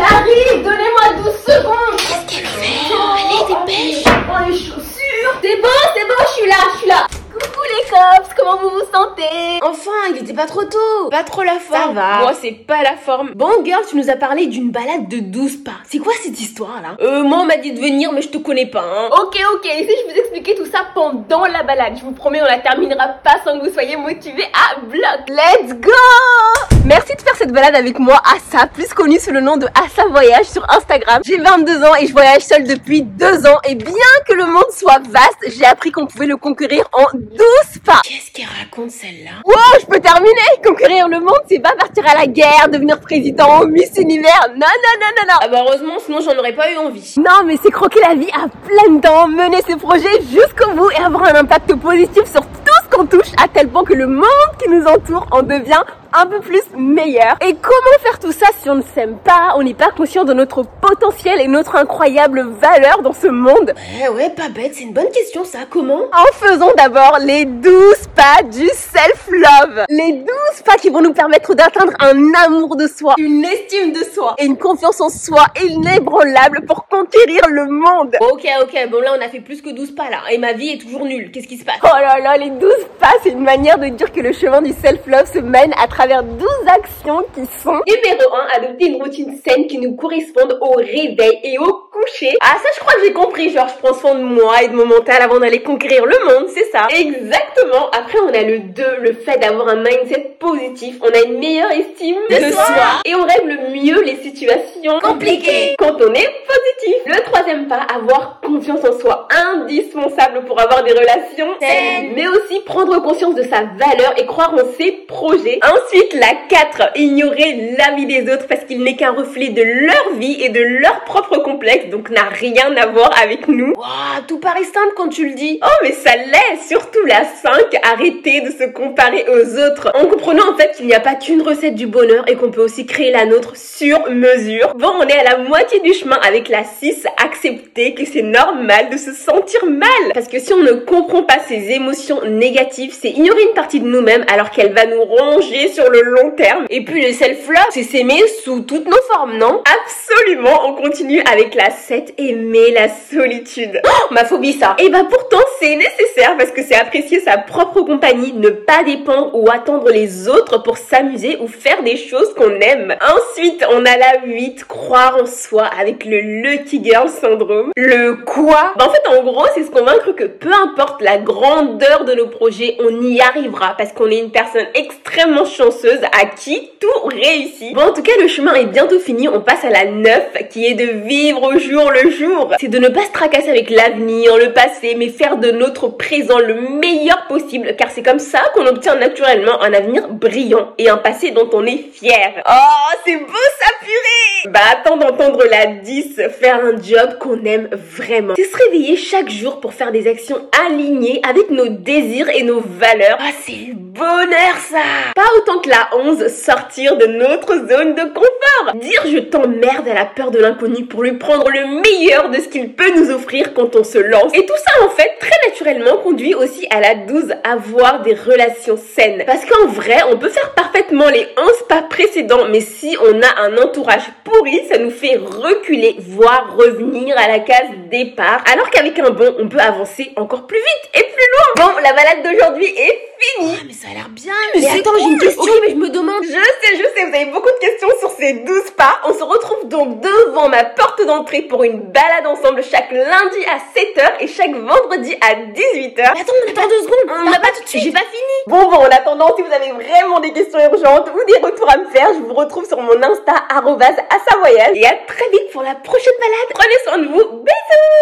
J'arrive, donnez-moi 12 secondes. Qu'est-ce qu'elle fait Allez, dépêche Oh, les chaussures. C'est bon, c'est bon, je suis là, je suis là. Coucou les cops, comment vous vous sentez Enfin, il était pas trop tôt Pas trop la forme va. Moi, c'est pas la forme. Bon, girl, tu nous as parlé d'une balade de 12 pas. C'est quoi cette histoire, là Euh, moi, on m'a dit de venir, mais je te connais pas, hein. Ok, ok, si je vous expliquais tout ça pendant la balade, je vous promets, on la terminera pas sans que vous soyez motivés à bloc. Let's go Merci de faire cette balade avec moi, Assa, plus connue sous le nom de Assa Voyage sur Instagram. J'ai 22 ans et je voyage seule depuis 2 ans. Et bien que le monde soit vaste, j'ai appris qu'on pouvait le conquérir en 12 pas. Qu'est-ce qu'elle raconte, celle-là? Wow, je peux terminer Conquérir le monde, c'est pas partir à la guerre, devenir président, Miss Univers. Non, non, non, non, non. Ah bah, heureusement, sinon j'en aurais pas eu envie. Non, mais c'est croquer la vie à plein dents, mener ses projets jusqu'au bout et avoir un impact positif sur tout ce qu'on touche, à tel point que le monde qui nous entoure en devient un peu plus meilleur. Et comment faire tout ça si on ne s'aime pas, on n'est pas conscient de notre potentiel et notre incroyable valeur dans ce monde? Ouais, ouais, pas bête, c'est une bonne question, ça. Comment? En faisant d'abord les 12 pas du self-love. Les 12 pas qui vont nous permettre d'atteindre un amour de soi, une estime de soi et une confiance en soi inébranlable pour conquérir le monde. Ok, ok, bon là, on a fait plus que 12 pas, là. Et ma vie est toujours nulle. Qu'est-ce qui se passe? Oh là là, les 12 pas, c'est une manière de dire que le chemin du self-love se mène à travers 12 actions qui sont Numéro 1, adopter une routine saine qui nous corresponde au réveil et au coucher. Ah ça je crois que j'ai compris, genre je prends soin de moi et de mon mental avant d'aller conquérir le monde, c'est ça. Exactement. Après on a le 2, le fait d'avoir un mindset positif. On a une meilleure estime De soi. et on règle mieux les situations Compliquées. quand on est positif. Le troisième pas, avoir confiance en soi, indispensable pour avoir des relations Saines. mais aussi prendre conscience de sa valeur et croire en ses projets. Ensuite, la 4, ignorer l'avis des autres parce qu'il n'est qu'un reflet de leur vie et de leur propre complexe, donc n'a rien à voir avec nous. Waouh, tout paraît simple quand tu le dis. Oh, mais ça l'est, surtout la 5, arrêter de se comparer aux autres, en comprenant en fait qu'il n'y a pas qu'une recette du bonheur et qu'on peut aussi créer la nôtre sur mesure. Bon, on est à la moitié du chemin avec la 6, accepter que c'est normal de se sentir mal. Parce que si on ne comprend pas ses émotions négatives, c'est ignorer une partie de nous-mêmes alors qu'elle va nous ronger sur le long terme. Et puis le self-love, c'est s'aimer sous toutes nos formes, non? Absolument, on continue avec la 7, aimer la solitude. Oh, ma phobie ça. Et bah pourtant c'est nécessaire parce que c'est apprécier sa propre compagnie, ne pas dépendre ou attendre les autres pour s'amuser ou faire des choses qu'on aime. Ensuite, on a la 8, croire en soi avec le Lucky Girl syndrome. Le quoi? Bah en fait en gros c'est se convaincre que peu importe la grandeur de nos projets, on y arrivera parce qu'on est une personne extrêmement chanceuse à qui tout réussit. Bon en tout cas le chemin est bientôt fini, on passe à la 9 qui est de vivre au jour le jour. C'est de ne pas se tracasser avec l'avenir, le passé, mais faire de notre présent le meilleur possible car c'est comme ça qu'on obtient naturellement un avenir brillant et un passé dont on est fier. Oh c'est beau attends d'entendre la 10, faire un job qu'on aime vraiment. C'est se réveiller chaque jour pour faire des actions alignées avec nos désirs et nos valeurs. Ah c'est le bonheur ça Pas autant que la 11, sortir de notre zone de confort. Dire je t'emmerde à la peur de l'inconnu pour lui prendre le meilleur de ce qu'il peut nous offrir quand on se lance. Et tout ça en fait très naturellement conduit aussi à la 12, avoir des relations saines. Parce qu'en vrai, on peut faire parfaitement les 11 pas précédents, mais si on a un entourage pourri, ça nous fait reculer, voire revenir à la case départ. Alors qu'avec un bon, on peut avancer encore plus vite et plus loin. Bon, la balade d'aujourd'hui est finie. mais ça a l'air bien, mais attends, j'ai une question, Ok, mais je me demande. Je sais, je sais, vous avez beaucoup de questions sur ces 12 pas. On se retrouve donc devant ma porte d'entrée pour une balade ensemble chaque lundi à 7h et chaque vendredi à 18h. Mais attends, attends deux secondes, on n'a pas tout de suite. J'ai pas fini. Bon, bon, en attendant, si vous avez vraiment des questions urgentes ou des retours à me faire, je vous retrouve sur mon Insta, arrobase, à sa voyage. Et à très vite pour la prochaine balade. Prenez soin de vous. Bisous!